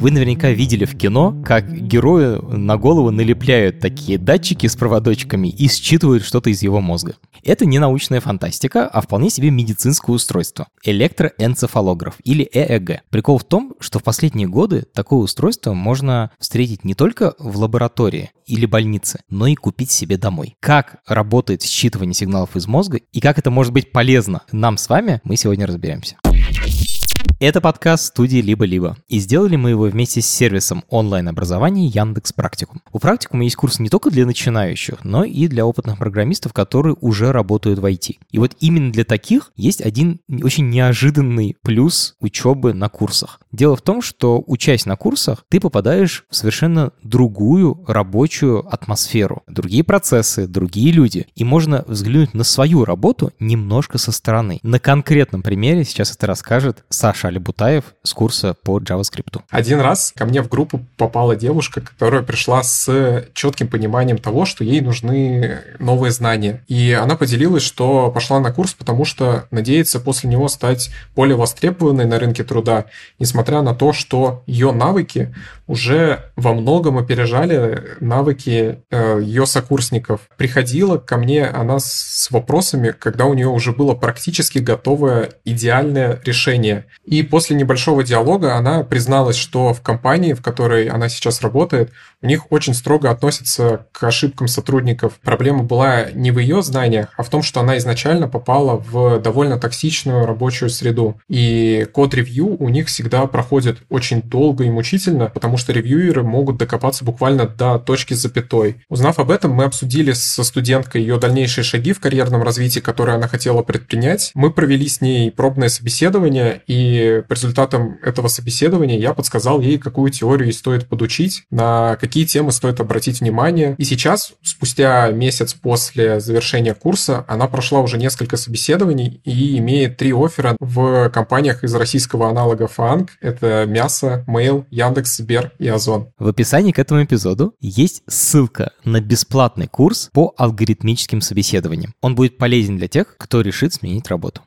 Вы наверняка видели в кино, как герою на голову налепляют такие датчики с проводочками и считывают что-то из его мозга. Это не научная фантастика, а вполне себе медицинское устройство. Электроэнцефалограф или ЭЭГ. Прикол в том, что в последние годы такое устройство можно встретить не только в лаборатории или больнице, но и купить себе домой. Как работает считывание сигналов из мозга и как это может быть полезно нам с вами, мы сегодня разберемся. Это подкаст студии «Либо-либо», и сделали мы его вместе с сервисом онлайн-образования Яндекс Практикум. У Практикума есть курс не только для начинающих, но и для опытных программистов, которые уже работают в IT. И вот именно для таких есть один очень неожиданный плюс учебы на курсах. Дело в том, что учась на курсах, ты попадаешь в совершенно другую рабочую атмосферу, другие процессы, другие люди, и можно взглянуть на свою работу немножко со стороны. На конкретном примере сейчас это расскажет Саша Алибутаев с курса по JavaScript. Один раз ко мне в группу попала девушка, которая пришла с четким пониманием того, что ей нужны новые знания. И она поделилась, что пошла на курс, потому что надеется после него стать более востребованной на рынке труда, несмотря на то, что ее навыки уже во многом опережали навыки э, ее сокурсников. Приходила ко мне она с вопросами, когда у нее уже было практически готовое идеальное решение. И после небольшого диалога она призналась, что в компании, в которой она сейчас работает, у них очень строго относятся к ошибкам сотрудников. Проблема была не в ее знаниях, а в том, что она изначально попала в довольно токсичную рабочую среду. И код-ревью у них всегда проходит очень долго и мучительно, потому что ревьюеры могут докопаться буквально до точки запятой. Узнав об этом, мы обсудили со студенткой ее дальнейшие шаги в карьерном развитии, которые она хотела предпринять. Мы провели с ней пробное собеседование, и по результатам этого собеседования я подсказал ей, какую теорию стоит подучить, на какие темы стоит обратить внимание. И сейчас, спустя месяц после завершения курса, она прошла уже несколько собеседований и имеет три оффера в компаниях из российского аналога ФАНГ. Это Мясо, Mail, Яндекс, Сбер и Озон. В описании к этому эпизоду есть ссылка на бесплатный курс по алгоритмическим собеседованиям. Он будет полезен для тех, кто решит сменить работу.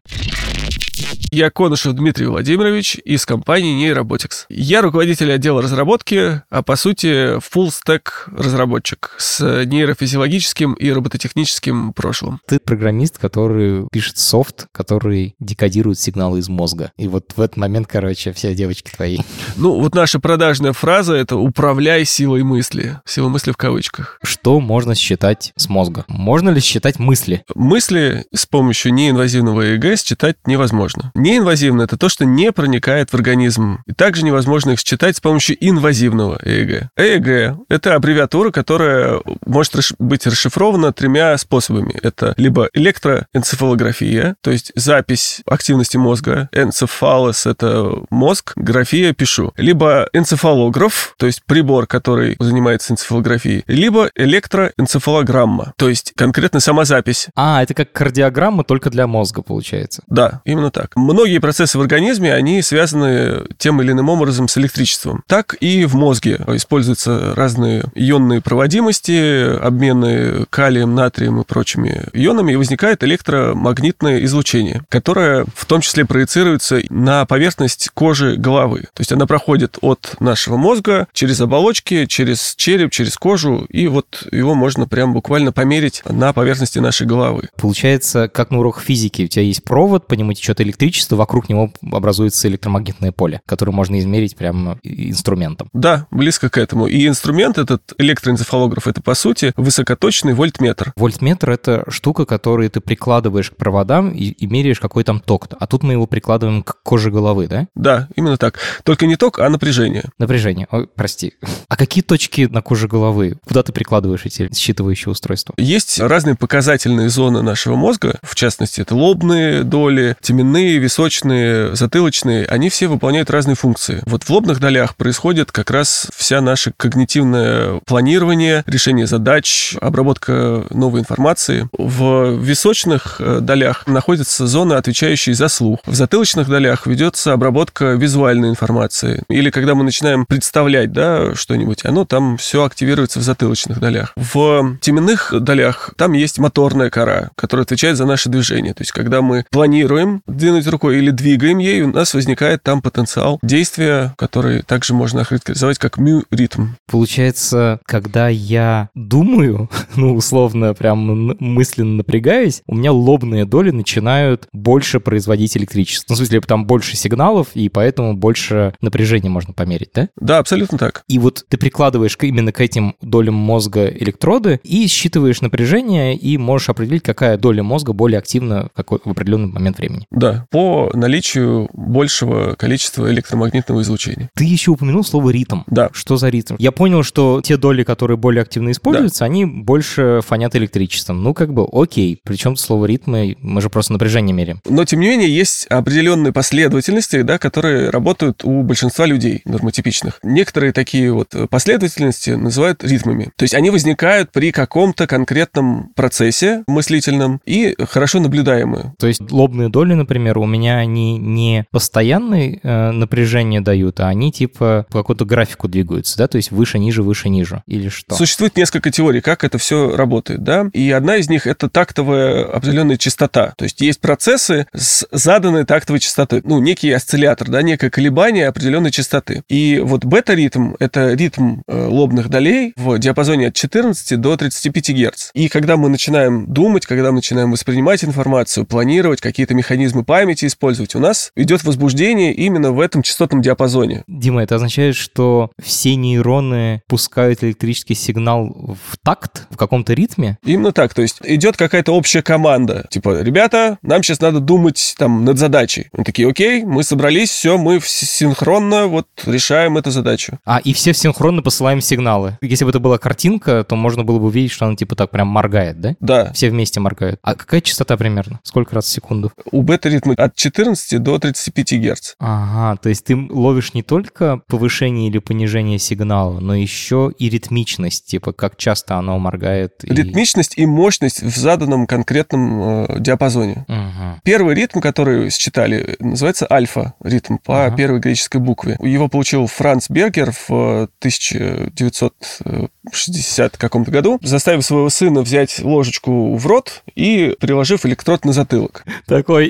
Я Конышев Дмитрий Владимирович из компании Neurobotics. Я руководитель отдела разработки, а по сути full stack разработчик с нейрофизиологическим и робототехническим прошлым. Ты программист, который пишет софт, который декодирует сигналы из мозга. И вот в этот момент, короче, все девочки твои. Ну, вот наша продажная фраза — это «управляй силой мысли». Сила мысли в кавычках. Что можно считать с мозга? Можно ли считать мысли? Мысли с помощью неинвазивного ЭЭГ считать невозможно. Неинвазивно — это то, что не проникает в организм. И также невозможно их считать с помощью инвазивного ЭЭГ. ЭЭГ — это аббревиатура, которая может быть расшифрована тремя способами. Это либо электроэнцефалография, то есть запись активности мозга. Энцефалос — это мозг, графия — пишу. Либо энцефалограф, то есть прибор, который занимается энцефалографией. Либо электроэнцефалограмма, то есть конкретно сама запись. А, это как кардиограмма, только для мозга, получается. Да, именно так многие процессы в организме, они связаны тем или иным образом с электричеством. Так и в мозге используются разные ионные проводимости, обмены калием, натрием и прочими ионами, и возникает электромагнитное излучение, которое в том числе проецируется на поверхность кожи головы. То есть она проходит от нашего мозга через оболочки, через череп, через кожу, и вот его можно прям буквально померить на поверхности нашей головы. Получается, как на уроках физики, у тебя есть провод, по нему течет электричество, электричество, вокруг него образуется электромагнитное поле, которое можно измерить прямо инструментом. Да, близко к этому. И инструмент этот, электроэнцефалограф, это, по сути, высокоточный вольтметр. Вольтметр — это штука, которую ты прикладываешь к проводам и, и меряешь, какой там ток. А тут мы его прикладываем к коже головы, да? Да, именно так. Только не ток, а напряжение. Напряжение. Ой, прости. А какие точки на коже головы? Куда ты прикладываешь эти считывающие устройства? Есть разные показательные зоны нашего мозга, в частности, это лобные доли, теменные теменные, височные, затылочные, они все выполняют разные функции. Вот в лобных долях происходит как раз вся наша когнитивное планирование, решение задач, обработка новой информации. В височных э, долях находятся зоны, отвечающие за слух. В затылочных долях ведется обработка визуальной информации. Или когда мы начинаем представлять да, что-нибудь, оно там все активируется в затылочных долях. В теменных долях там есть моторная кора, которая отвечает за наше движение. То есть, когда мы планируем двинуть рукой или двигаем ей, у нас возникает там потенциал действия, который также можно охарактеризовать как мю-ритм. Получается, когда я думаю, ну, условно, прям мысленно напрягаюсь, у меня лобные доли начинают больше производить электричество. Ну, в смысле, там больше сигналов, и поэтому больше напряжения можно померить, да? Да, абсолютно так. И вот ты прикладываешь именно к этим долям мозга электроды и считываешь напряжение, и можешь определить, какая доля мозга более активна в, какой, в определенный момент времени. Да, по наличию большего количества электромагнитного излучения. Ты еще упомянул слово ритм. Да. Что за ритм? Я понял, что те доли, которые более активно используются, да. они больше фонят электричеством. Ну, как бы, окей. Причем слово ритмы, мы же просто напряжение меряем. Но, тем не менее, есть определенные последовательности, да, которые работают у большинства людей нормотипичных. Некоторые такие вот последовательности называют ритмами. То есть они возникают при каком-то конкретном процессе мыслительном и хорошо наблюдаемые. То есть лобные доли, например, у меня они не постоянное э, напряжение дают, а они типа по какому-то графику двигаются, да, то есть выше, ниже, выше, ниже, или что? Существует несколько теорий, как это все работает, да, и одна из них это тактовая определенная частота, то есть есть процессы с заданной тактовой частотой, ну, некий осциллятор, да, некое колебание определенной частоты. И вот бета-ритм — это ритм э, лобных долей в диапазоне от 14 до 35 Гц. И когда мы начинаем думать, когда мы начинаем воспринимать информацию, планировать, какие-то механизмы памяти использовать, у нас идет возбуждение именно в этом частотном диапазоне. Дима, это означает, что все нейроны пускают электрический сигнал в такт, в каком-то ритме? Именно так. То есть идет какая-то общая команда. Типа, ребята, нам сейчас надо думать там над задачей. Мы такие, окей, мы собрались, все, мы синхронно вот решаем эту задачу. А, и все синхронно посылаем сигналы. Если бы это была картинка, то можно было бы увидеть, что она типа так прям моргает, да? Да. Все вместе моргают. А какая частота примерно? Сколько раз в секунду? У бета-ритма от 14 до 35 Гц. Ага, то есть ты ловишь не только повышение или понижение сигнала, но еще и ритмичность, типа как часто оно моргает. И... Ритмичность и мощность в заданном конкретном э, диапазоне. Угу. Первый ритм, который считали, называется альфа-ритм по ага. первой греческой букве. Его получил Франц Бергер в 1960 каком-то году, заставив своего сына взять ложечку в рот и приложив электрод на затылок. Такой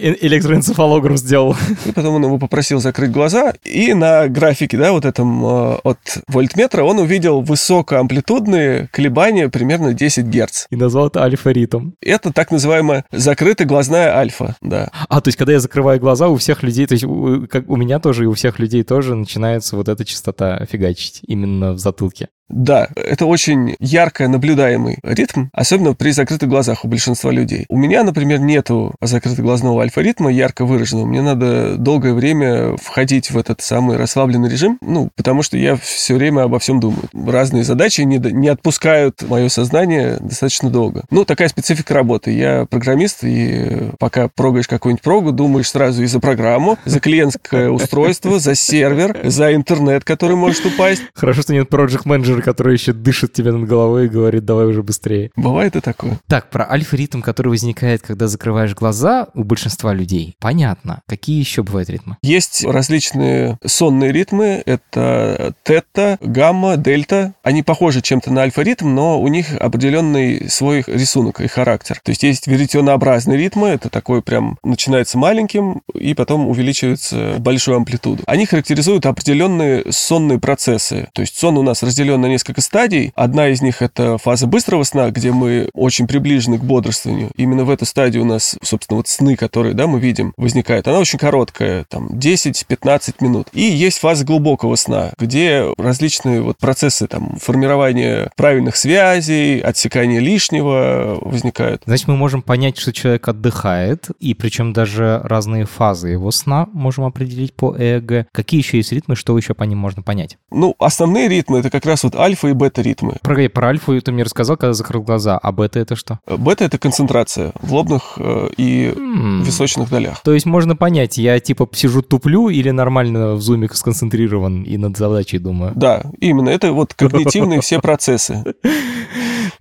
электроэнцефалограф сделал. И потом он его попросил закрыть глаза, и на графике, да, вот этом э, от вольтметра он увидел высокоамплитудные колебания примерно 10 Гц. И назвал это альфа-ритм. Это так называемая закрытая глазная альфа, да. А, то есть, когда я закрываю глаза, у всех людей, то есть, у, как у меня тоже и у всех людей тоже начинается вот эта частота фигачить именно в затылке. Да, это очень ярко наблюдаемый ритм, особенно при закрытых глазах у большинства людей. У меня, например, нету закрытоглазного альфа-ритма ярко выраженного. Мне надо долгое время входить в этот самый расслабленный режим, ну, потому что я все время обо всем думаю. Разные задачи не, не отпускают мое сознание достаточно долго. Ну, такая специфика работы. Я программист, и пока прогаешь какую-нибудь прогу, думаешь сразу и за программу, за клиентское устройство, за сервер, за интернет, который может упасть. Хорошо, что нет project менеджера менеджер, который еще дышит тебе над головой и говорит, давай уже быстрее. Бывает и такое. Так, про альфа-ритм, который возникает, когда закрываешь глаза у большинства людей, понятно. Какие еще бывают ритмы? Есть различные сонные ритмы. Это тета, гамма, дельта. Они похожи чем-то на альфа-ритм, но у них определенный свой рисунок и характер. То есть есть веретенообразные ритмы. Это такой прям начинается маленьким и потом увеличивается в большую амплитуду. Они характеризуют определенные сонные процессы. То есть сон у нас разделен на несколько стадий. Одна из них — это фаза быстрого сна, где мы очень приближены к бодрствованию. Именно в эту стадию у нас, собственно, вот сны, которые, да, мы видим, возникают. Она очень короткая, там, 10-15 минут. И есть фаза глубокого сна, где различные вот процессы, там, формирования правильных связей, отсекания лишнего возникают. Значит, мы можем понять, что человек отдыхает, и причем даже разные фазы его сна можем определить по ЭЭГ. Какие еще есть ритмы, что еще по ним можно понять? Ну, основные ритмы — это как раз вот вот альфа и бета-ритмы. Про, про альфу ты мне рассказал, когда закрыл глаза, а бета это что? Бета — это концентрация в лобных э, и М. височных долях. То есть можно понять, я типа сижу туплю или нормально в зуме сконцентрирован и над задачей думаю. Да, именно. Это вот когнитивные все процессы.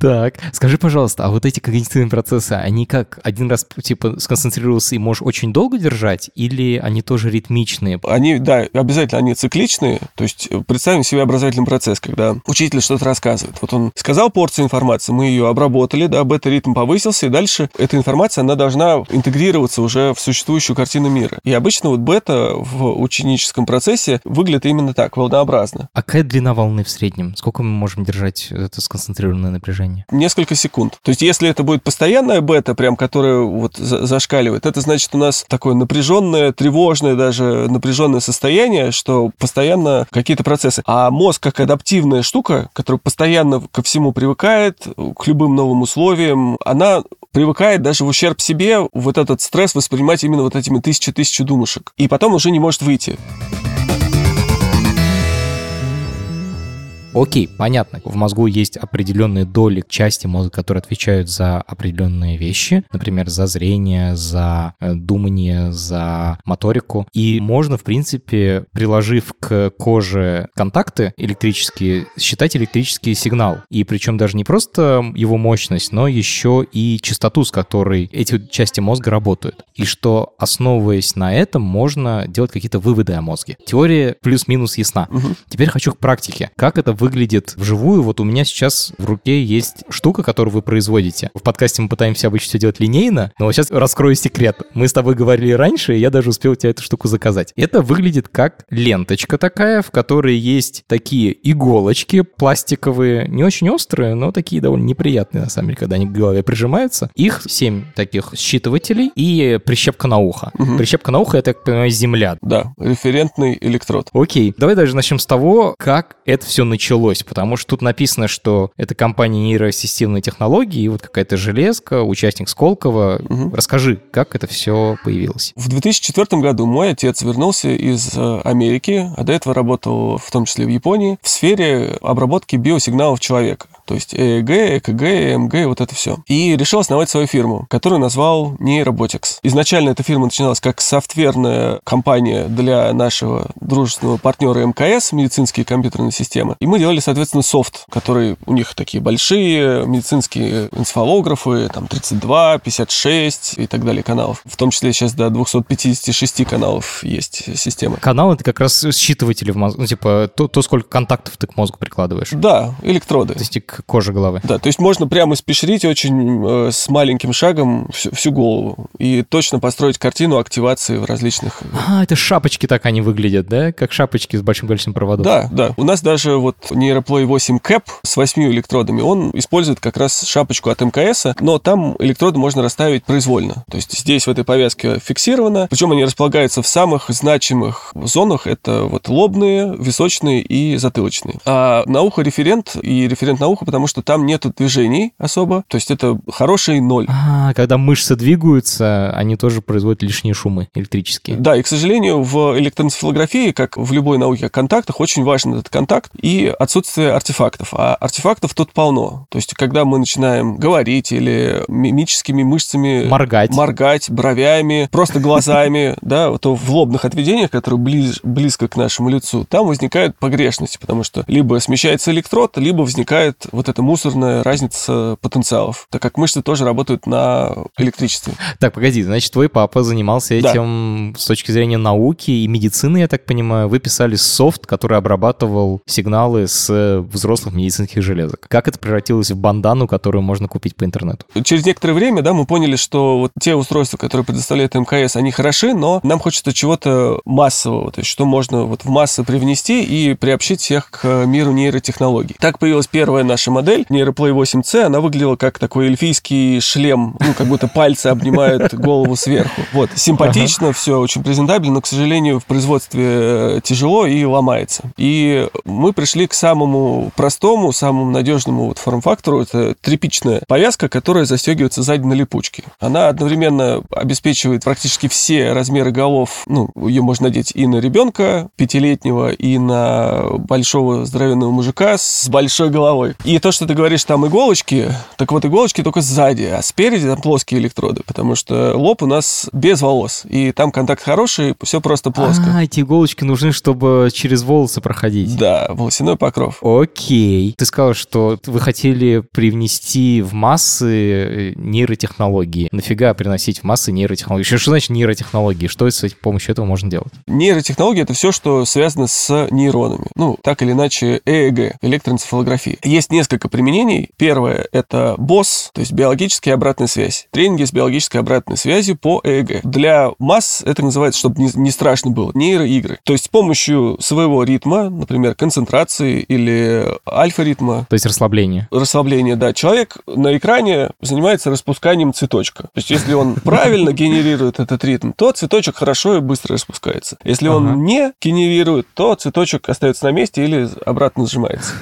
Так, скажи, пожалуйста, а вот эти когнитивные процессы, они как, один раз типа сконцентрировался и можешь очень долго держать, или они тоже ритмичные? Они, да, обязательно они цикличные. То есть э, представим себе образовательный процесс, когда учитель что-то рассказывает. Вот он сказал порцию информации, мы ее обработали, да, бета-ритм повысился, и дальше эта информация, она должна интегрироваться уже в существующую картину мира. И обычно вот бета в ученическом процессе выглядит именно так, волнообразно. А какая длина волны в среднем? Сколько мы можем держать это сконцентрированное напряжение? Несколько секунд. То есть если это будет постоянная бета, прям которая вот за- зашкаливает, это значит у нас такое напряженное, тревожное даже напряженное состояние, что постоянно какие-то процессы. А мозг как адаптивная штука, которая постоянно ко всему привыкает, к любым новым условиям, она привыкает даже в ущерб себе вот этот стресс воспринимать именно вот этими тысячи-тысячи думушек. И потом уже не может выйти. Окей, понятно. В мозгу есть определенные доли части мозга, которые отвечают за определенные вещи, например, за зрение, за э, думание, за моторику. И можно, в принципе, приложив к коже контакты электрические, считать электрический сигнал. И причем даже не просто его мощность, но еще и частоту, с которой эти части мозга работают. И что, основываясь на этом, можно делать какие-то выводы о мозге. Теория плюс-минус ясна. Теперь хочу к практике. Как это выглядит вживую? Вот у меня сейчас в руке есть штука, которую вы производите. В подкасте мы пытаемся обычно все делать линейно, но сейчас раскрою секрет. Мы с тобой говорили раньше, и я даже успел тебе эту штуку заказать. Это выглядит как ленточка такая, в которой есть такие иголочки пластиковые, не очень острые, но такие довольно неприятные, на самом деле, когда они к голове прижимаются. Их 7 таких считывателей и прищепка на ухо. Мгм. Прищепка на ухо, я так понимаю, земля. Да, референтный электрод. Окей, давай даже начнем с того, как это все началось, потому что тут написано, что это компания нейросистемные технологии, и вот какая-то железка, участник Сколково. Мгм. Расскажи, как это все появилось. В 2004 году мой отец вернулся из э, Америки, а до этого работал в том числе в Японии, в сфере обработки биосигналов человека. То есть ЭЭГ, ЭКГ, ЭМГ, вот это все. И решил основать свою фирму, которую назвал Neurobotics. Изначально эта фирма начиналась как софтверная компания для нашего дружественного партнера МКС, медицинские компьютерные системы. И мы делали, соответственно, софт, который у них такие большие медицинские энцефалографы, там 32, 56 и так далее каналов. В том числе сейчас до 256 каналов есть системы. Канал — это как раз считыватели в мозгу, ну, типа то, то, сколько контактов ты к мозгу прикладываешь. Да, электроды. То есть к коже головы. Да, то есть можно прямо испещрить очень э, с маленьким шагом всю, всю голову и точно построить картину активации в различных... А, это шапочки так они выглядят, да? Как шапочки с большим количеством проводов. Да, да. У нас даже вот нейроплой 8 CAP с 8 электродами, он использует как раз шапочку от МКС, но там электроды можно расставить произвольно. То есть здесь в этой повязке фиксировано, причем они располагаются в самых значимых зонах, это вот лобные, височные и затылочные. А на ухо референт и референт на ухо, потому что там нету движений особо, то есть это хороший ноль. А, когда мышцы двигаются, они тоже производят лишние шумы электрические. Да, и, к сожалению, в электроэнцефалографии, как в любой науке о контактах, очень важен этот контакт и отсутствие артефактов. А артефактов тут полно. То есть, когда мы начинаем говорить или мимическими мышцами Моргать. моргать бровями, просто глазами, да, то в лобных отведениях, которые близ, близко к нашему лицу, там возникают погрешности, потому что либо смещается электрод, либо возникает вот эта мусорная разница потенциалов, так как мышцы тоже работают на электричестве. Так, погоди, значит, твой папа занимался Да. этим с точки зрения науки и медицины, я так понимаю. Вы писали софт, который обрабатывал сигналы с э, взрослых медицинских железок. Как это превратилось в бандану, которую можно купить по интернету? Через некоторое время, да, мы поняли, что вот те устройства, которые предоставляет МКС, они хороши, но нам хочется чего-то массового, то есть что можно вот в массы привнести и приобщить всех к миру нейротехнологий. Так появилась первая наша модель, Neuroplay 8C, она выглядела как такой эльфийский шлем, ну, как будто пальцы обнимают голову сверху. Вот, симпатично, все очень презентабельно, но, к сожалению, в производстве э, тяжело и ломается. И мы пришли к самому простому, самому надежному вот форм-фактору. Это тряпичная повязка, которая застегивается сзади на липучке. Она одновременно обеспечивает практически все размеры голов. Ну, ее можно надеть и на ребенка пятилетнего, и на большого здоровенного мужика с большой головой. И то, что ты говоришь, там иголочки, так вот иголочки только сзади, а спереди там плоские электроды, потому что лоб у нас без волос, и там контакт хороший, все просто плоско. А, эти иголочки нужны, чтобы через волосы проходить. Да, волосяной покров. Окей. Ты сказал, что вы хотели привнести в массы э, нейротехнологии. Нафига приносить в массы нейротехнологии? Что, что значит нейротехнологии? Что с помощью этого можно делать? Нейротехнология — это все, что связано с нейронами. Ну, так или иначе, ЭЭГ, электроэнцефалография. Есть несколько применений. Первое — это БОС, то есть биологическая обратная связь. Тренинги с биологической обратной связью по ЭЭГ. Для масс это называется, чтобы не, не страшно было, нейроигры. То есть с помощью своего ритма, например, концентрации или альфа-ритма. То есть расслабление. Расслабление, да. Человек на экране занимается распусканием цветочка. То есть если он правильно генерирует этот ритм, то цветочек хорошо и быстро распускается. Если он не генерирует, то цветочек остается на месте или обратно сжимается.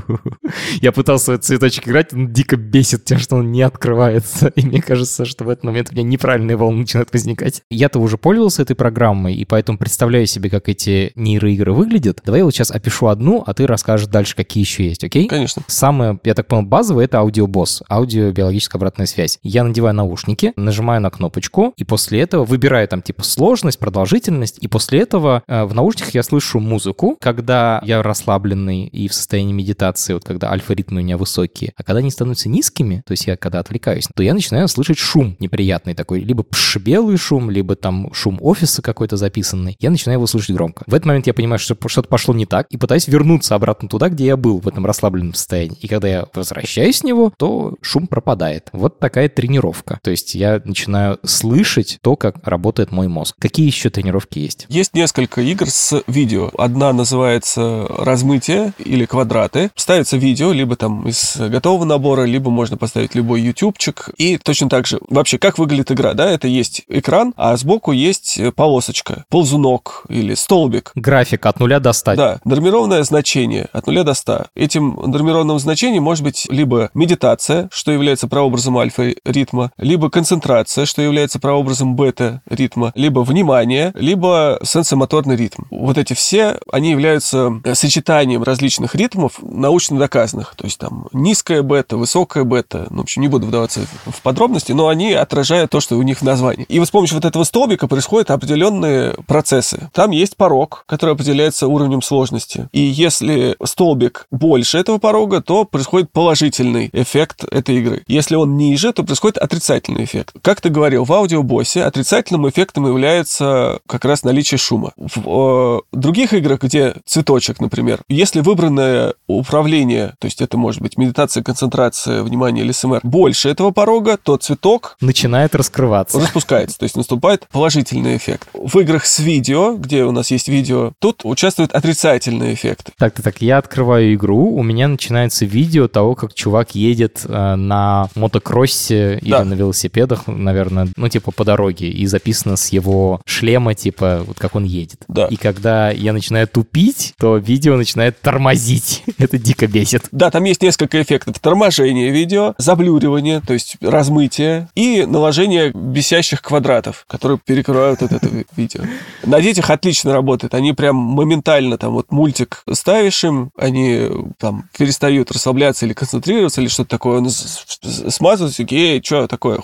Я пытался этот цветочек играть, он дико бесит тем, что он не открывается. И мне кажется, что в этот момент у меня неправильные волны начинают возникать. Я-то уже пользовался этой программой, и поэтому представляю себе, как эти нейроигры выглядят. Давай я вот сейчас опишу одну, а ты расскажешь дальше, какие еще есть, окей? Конечно. Самое, я так понял, базовое — это аудиобосс, аудио-биологическая обратная связь. Я надеваю наушники, нажимаю на кнопочку, и после этого выбираю там типа сложность, продолжительность, и после этого э, в наушниках я слышу музыку, когда я расслабленный и в состоянии медитации, вот когда альфа-ритмы у меня высокие. А когда они становятся низкими, то есть я когда отвлекаюсь, то я начинаю слышать шум неприятный такой, либо пш, белый шум, либо там шум офиса какой-то записанный. Я начинаю его слышать громко. В этот момент я понимаю, что что-то пошло не так, и пытаюсь вернуться обратно туда, где я был, в этом расслабленном состоянии. И когда я возвращаюсь с него, то шум пропадает. Вот такая тренировка. То есть я начинаю слышать то, как работает мой мозг. Какие еще тренировки есть? Есть несколько игр с видео. Одна называется «Размытие» или «Квадраты». Ставится видео, либо там из готового набора, либо можно поставить любой ютубчик. И точно так же, вообще, как выглядит игра, да, это есть экран, а сбоку есть полосочка, ползунок или столбик. График от нуля до 100. Да, нормированное значение от нуля до 100. Этим нормированным значением может быть либо медитация, что является прообразом альфа-ритма, либо концентрация, что является прообразом бета-ритма, либо внимание, либо сенсомоторный ритм. Вот эти все, они являются сочетанием различных ритмов, научно доказанных. То есть там низкая бета, высокая бета, ну, в общем, не буду вдаваться в подробности, но они отражают то, что у них в названии. И вот с помощью вот этого столбика происходят определенные процессы. Там есть порог, который определяется уровнем сложности. И если столбик больше этого порога, то происходит положительный эффект этой игры. Если он ниже, то происходит отрицательный эффект. Как ты говорил, в аудиобоссе отрицательным эффектом является как раз наличие шума. В э, других играх, где цветочек, например, если выбранное управление, то есть это может быть медитация, концентрация, внимание или СМР, больше этого порога, то цветок начинает раскрываться. Распускается, то есть наступает положительный эффект. В играх с видео, где у нас есть видео, тут участвует отрицательный эффект. Так, так, так, я открываю игру, у меня начинается видео того, как чувак едет э, на мотокроссе или да. на велосипедах, наверное, ну, типа по дороге, и записано с его шлема, типа, вот как он едет. Да. И когда я начинаю тупить, то видео начинает тормозить. Это дико бесит. Да, там есть несколько эффектов. Торможение видео, заблюривание, то есть размытие, и наложение бесящих квадратов, которые перекрывают вот это видео. На детях отлично работает. Они прям моментально там вот мультик ставишь им, они там перестают расслабляться или концентрироваться, или что-то такое, он смазывается, эй, что такое?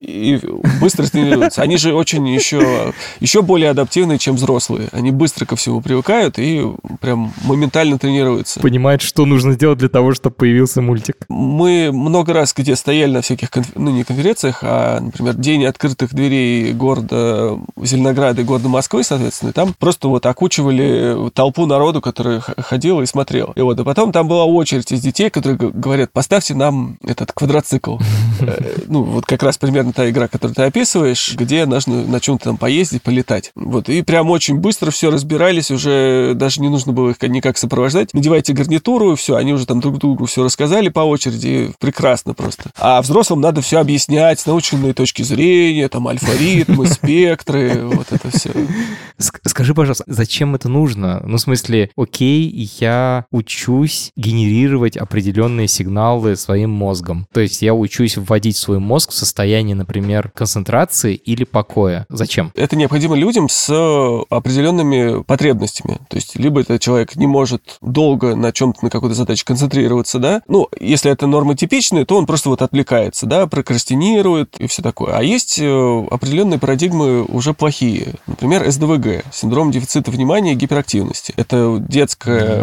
И быстро тренируются. Они же очень еще, еще более адаптивные, чем взрослые. Они быстро ко всему привыкают и прям моментально тренируются. Понимают, что нужно сделать для того, чтобы появился мультик. Мы много раз где стояли на всяких, конф... ну не конференциях, а, например, День открытых дверей города Зеленограда и города Москвы, соответственно, там просто вот окучивали толпу народу, которая ходила и смотрела. И вот, и потом там была очередь из детей, которые говорят, поставьте нам этот квадроцикл. Э, ну, вот как раз примерно та игра, которую ты описываешь, где нужно на чем-то там поездить, полетать. Вот, и прям очень быстро все разбирались, уже даже не нужно было их никак сопровождать. Надевайте гарнитуру, все, они уже там друг другу все рассказали по очереди, прекрасно просто. А взрослым надо все объяснять с научной точки зрения, там альфа-ритмы, спектры, вот это все. Скажи, пожалуйста, зачем это нужно? Ну, в смысле, окей, я учусь генерировать определенные сигналы своим мозгом. То есть я учусь вводить свой мозг в состояние, например, концентрации или покоя. Зачем? Это необходимо людям с определенными потребностями. То есть либо этот человек не может долго на чем-то, на какой-то задаче концентрироваться, да, ну, если это нормотипичные, то он просто вот отвлекается, да, прокрастинирует и все такое. А есть э, определенные парадигмы уже плохие. Например, СДВГ, синдром дефицита внимания и гиперактивности. Это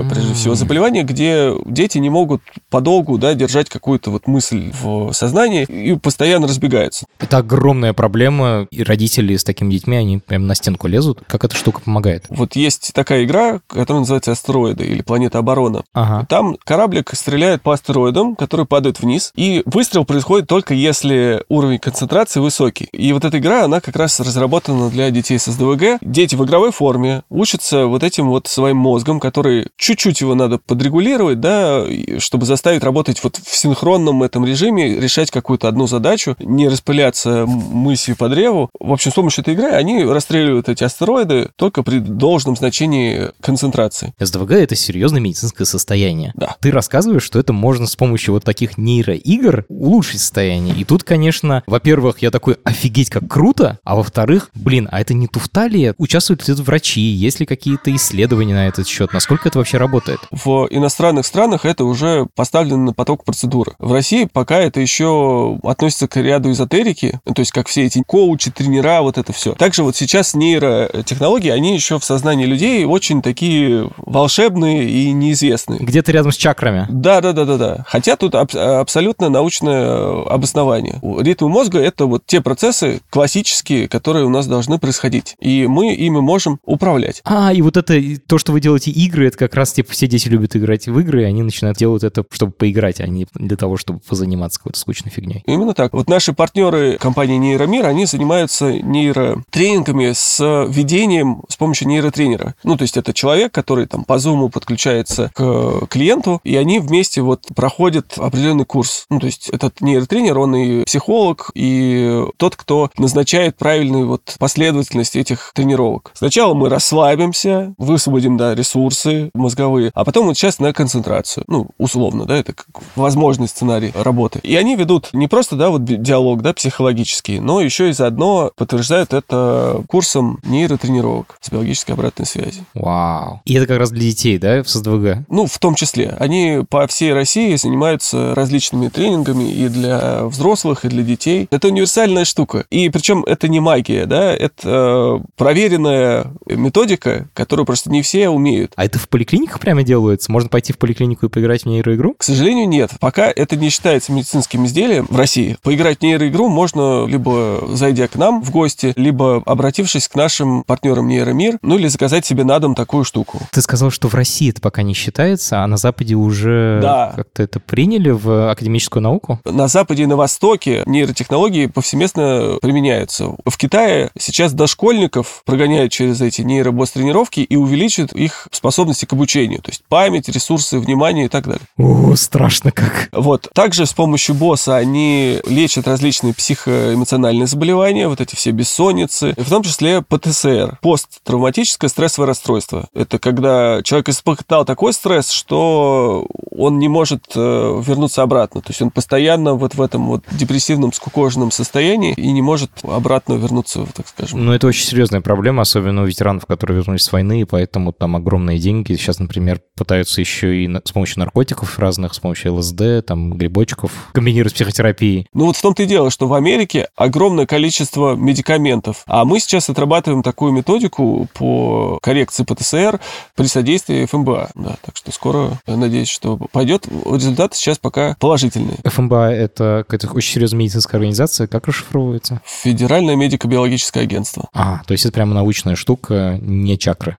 прежде всего, заболевание, где дети не могут подолгу, да, держать какую-то вот мысль в сознании и постоянно разбегаются. Это огромная проблема, и родители с такими детьми, они прям на стенку лезут. Как эта штука помогает? Вот есть такая игра, которая называется «Астероиды» или «Планета оборона». Ага. Там кораблик стреляет по астероидам, которые падают вниз, и выстрел происходит только если уровень концентрации высокий. И вот эта игра, она как раз разработана для детей с СДВГ. Дети в игровой форме учатся вот этим вот своим мозгом, который чуть-чуть его надо подрегулировать, да, чтобы заставить работать вот в синхронном этом режиме, решать какую-то одну задачу, не распыляться мыслью по древу. В общем, с помощью этой игры они расстреливают эти астероиды только при должном значении концентрации. СДВГ — это серьезное медицинское состояние. Да. Ты рассказываешь, что это можно с помощью вот таких нейроигр улучшить состояние. И тут, конечно, во-первых, я такой, офигеть, как круто, а во-вторых, блин, а это не туфта ли? Участвуют ли тут врачи? Есть ли какие-то исследования на этот счет? Насколько это вообще работает? В иностранных странах это уже поставлено на поток процедуры. В России пока это еще относится к ряду эзотерики, то есть как все эти коучи, тренера, вот это все. Также вот сейчас нейротехнологии, они еще в сознании людей очень такие волшебные и неизвестные. Где-то рядом с чакрами. Да, да, да, да, да. Хотя тут аб- абсолютно научное обоснование. Ритмы мозга это вот те процессы классические, которые у нас должны происходить. И мы ими можем управлять. А, и вот это, то, что вы делаете игры, это как раз, типа, все дети любят играть в игры, и они начинают делать это, чтобы поиграть, а не для того, чтобы позаниматься какой-то скучной фигней. Именно так. Вот наши партнеры компании Нейромир, они занимаются нейротренингами с ведением с помощью нейротренера. Ну, то есть это человек, который там по зуму подключается к клиенту, и они вместе вот проходят определенный курс. Ну, то есть этот нейротренер, он и психолог, и тот, кто назначает правильную вот последовательность этих тренировок. Сначала мы расслабимся, высвободим, да, ресурсы мозговые, а потом вот сейчас на концентрацию. Ну, условно, да, это как возможный сценарий работы. И они ведут не просто, да, вот диалог, да, психологический, но еще и заодно подтверждают это курсом нейротренировок с биологической обратной связи. Вау. И это как раз для детей, да, в СДВГ? Ну, в том числе. Они по всей России занимаются различными тренингами и для взрослых, и для детей. Это универсальная штука. И причем это не магия, да, это проверенная методика, которую просто не все умеют. А это в поликлиниках прямо делается? Можно пойти в поликлинику и поиграть в нейроигру? К сожалению, нет. Пока это не считается медицинским изделием в России. Поиграть в нейроигру можно либо зайдя к нам в гости, либо обратившись к нашим партнерам Нейромир, ну или заказать себе на дом такую штуку. Ты сказал, что в России это пока не считается, а на Западе уже Да. как-то это приняли в академическую науку? На Западе и на Востоке нейротехнологии повсеместно применяются. В Китае сейчас дошкольников прогоняют через эти нейробосс-тренировки и увеличивают их способности к обучению. То есть память, ресурсы, внимание и так далее. О, страшно как. Вот. Также с помощью босса они лечат различные психоэмоциональные заболевания, вот эти все бессонницы, в том числе ПТСР, посттравматическое стрессовое расстройство. Это когда человек испытал такой стресс, что он не может э, вернуться обратно. То есть он постоянно вот в этом вот депрессивном, скукоженном состоянии и не может обратно вернуться, так скажем. Ну, это очень серьезная проблема, особенно у ветеранов, которые вернулись с войны, и поэтому там огромные деньги. Сейчас, например, пытаются еще и с помощью наркотиков разных, с помощью ЛСД, там, грибочков, комбинировать с психотерапией. Ну вот в том-то и дело, что в Америке огромное количество медикаментов, а мы сейчас отрабатываем такую методику по коррекции ПТСР при содействии ФМБА. Да, так что скоро, я надеюсь, что пойдет. Результаты сейчас пока положительные. ФМБА — это какая-то очень серьезная медицинская организация. Как расшифровывается? Федеральное медико-биологическое агентство. А, то есть это прямо научная штука, не чакры.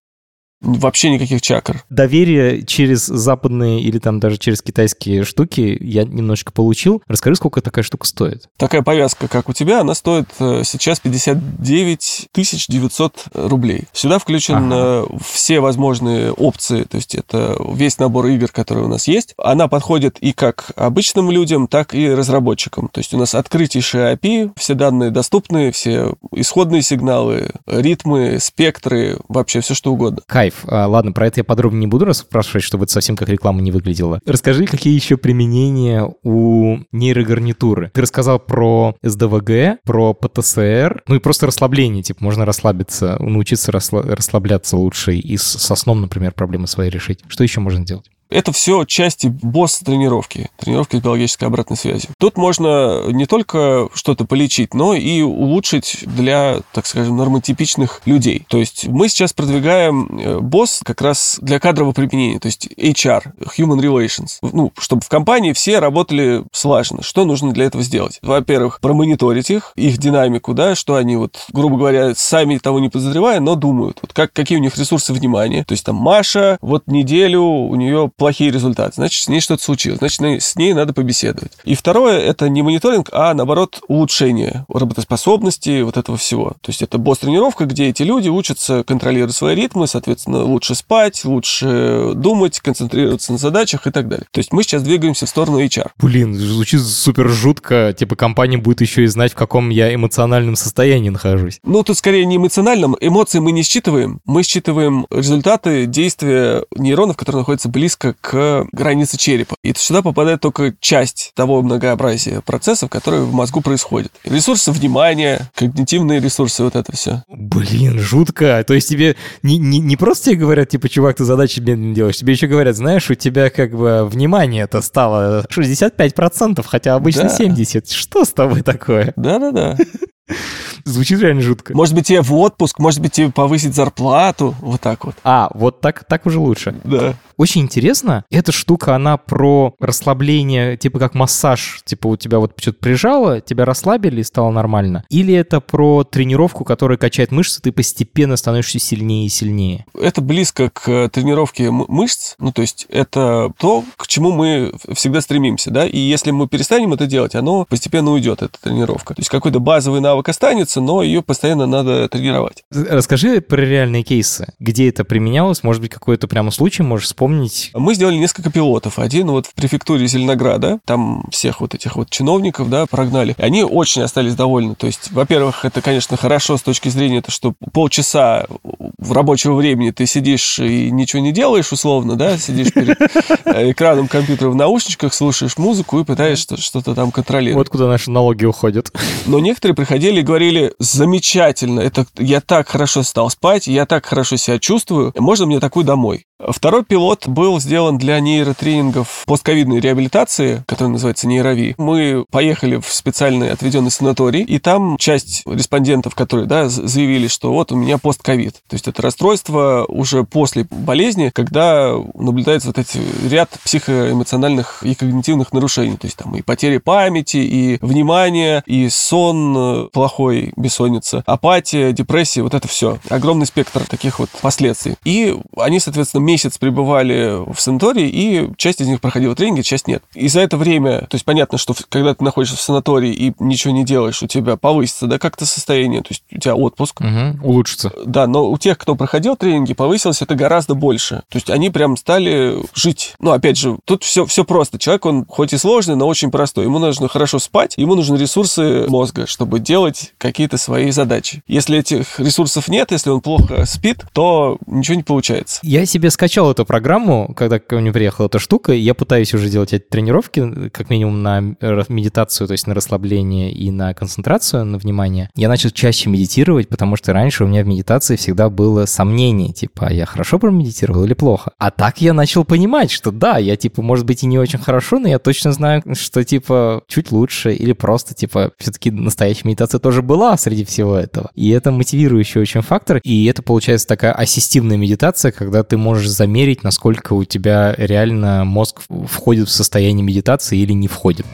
Вообще никаких чакр. Доверие через западные или там даже через китайские штуки я немножечко получил. Расскажи, сколько такая штука стоит? Такая повязка, как у тебя, она стоит э, сейчас 59 900 рублей. Сюда включены э, все возможные опции, то есть это весь набор игр, которые у нас есть. Она подходит и как обычным людям, так и разработчикам. То есть у нас открытейшая API, все данные доступны, все исходные сигналы, ритмы, спектры, вообще все что угодно. Кайф. Кайф. А, ладно, про это я подробнее не буду расспрашивать, чтобы это совсем как реклама не выглядело. Расскажи, какие еще применения у нейрогарнитуры? Ты рассказал про СДВГ, про ПТСР, ну и просто расслабление, типа можно расслабиться, научиться расслабляться лучше и со сном, например, проблемы свои решить. Что еще можно делать? Это все части босс-тренировки, тренировки с биологической обратной связью. Тут можно не только что-то полечить, но и улучшить для, так скажем, нормотипичных людей. То есть мы сейчас продвигаем э, босс как раз для кадрового применения, то есть HR, Human Relations. Ну, чтобы в компании все работали слаженно. Что нужно для этого сделать? Во-первых, промониторить их, их динамику, да, что они вот, грубо говоря, сами того не подозревая, но думают. Вот как, какие у них ресурсы внимания. То есть там Маша, вот неделю у нее плохие результаты, значит, с ней что-то случилось, значит, с ней надо побеседовать. И второе, это не мониторинг, а, наоборот, улучшение работоспособности вот этого всего. То есть это босс-тренировка, где эти люди учатся контролировать свои ритмы, соответственно, лучше спать, лучше думать, концентрироваться на задачах и так далее. То есть мы сейчас двигаемся в сторону HR. Блин, звучит супер жутко. Типа компания будет еще и знать, в каком я эмоциональном состоянии нахожусь. Ну, тут скорее не эмоциональном. Эмоции мы не считываем. Мы считываем результаты действия нейронов, которые находятся близко к границе черепа. И сюда попадает только часть того многообразия процессов, которые в мозгу происходят. Ресурсы внимания, когнитивные ресурсы, вот это все. Блин, жутко. То есть тебе не, не, не просто тебе говорят, типа, чувак, ты задачи медленно делаешь, тебе еще говорят, знаешь, у тебя как бы внимание это стало 65%, хотя обычно да. 70%. Что с тобой такое? Да-да-да. Звучит реально жутко. Может быть, тебе в отпуск, может быть, тебе повысить зарплату, вот так вот. А, вот так, так уже лучше. Да. Очень интересно, эта штука, она про расслабление, типа как массаж, типа у тебя вот что-то прижало, тебя расслабили и стало нормально. Или это про тренировку, которая качает мышцы, ты постепенно становишься сильнее и сильнее? Это близко к тренировке мышц, ну то есть это то, к чему мы всегда стремимся, да, и если мы перестанем это делать, оно постепенно уйдет, эта тренировка. То есть какой-то базовый навык останется, но ее постоянно надо тренировать. Расскажи про реальные кейсы, где это применялось, может быть, какой-то прямо случай можешь вспомнить, вспомнить. Мы сделали несколько пилотов. Один вот в префектуре Зеленограда, там всех вот этих вот чиновников, да, прогнали. И они очень остались довольны. То есть, во-первых, это, конечно, хорошо с точки зрения, то, что полчаса в рабочего времени ты сидишь и ничего не делаешь, условно, да, сидишь перед э, экраном компьютера в наушничках, слушаешь музыку и пытаешься что-то там контролировать. Вот куда наши налоги уходят. Но некоторые приходили и говорили, замечательно, это я так хорошо стал спать, я так хорошо себя чувствую, можно мне такую домой? Второй пилот был сделан для нейротренингов постковидной реабилитации, который называется нейрови. Мы поехали в специальный отведенный санаторий, и там часть респондентов, которые да, заявили, что вот у меня постковид. То есть это расстройство уже после болезни, когда наблюдается вот эти ряд психоэмоциональных и когнитивных нарушений. То есть там и потеря памяти, и внимание, и сон плохой, бессонница, апатия, депрессия, вот это все. Огромный спектр таких вот последствий. И они, соответственно, месяц пребывали в санатории, и часть из них проходила тренинги, часть нет. И за это время, то есть понятно, что когда ты находишься в санатории и ничего не делаешь, у тебя повысится, да, как-то состояние, то есть у тебя отпуск. Угу, улучшится. Да, но у тех, кто проходил тренинги, повысилось это гораздо больше. То есть они прям стали жить. Ну, опять же, тут все, все просто. Человек, он хоть и сложный, но очень простой. Ему нужно хорошо спать, ему нужны ресурсы мозга, чтобы делать какие-то свои задачи. Если этих ресурсов нет, если он плохо спит, то ничего не получается. Я себе скачал эту программу, когда ко мне приехала эта штука, и я пытаюсь уже делать эти тренировки, как минимум на медитацию, то есть на расслабление и на концентрацию, на внимание. Я начал чаще медитировать, потому что раньше у меня в медитации всегда было сомнение, типа, а я хорошо промедитировал или плохо? А так я начал понимать, что да, я, типа, может быть, и не очень хорошо, но я точно знаю, что, типа, чуть лучше, или просто, типа, все-таки настоящая медитация тоже была среди всего этого. И это мотивирующий очень фактор, и это, получается, такая ассистивная медитация, когда ты можешь замерить, насколько у тебя реально мозг входит в состояние медитации или не входит.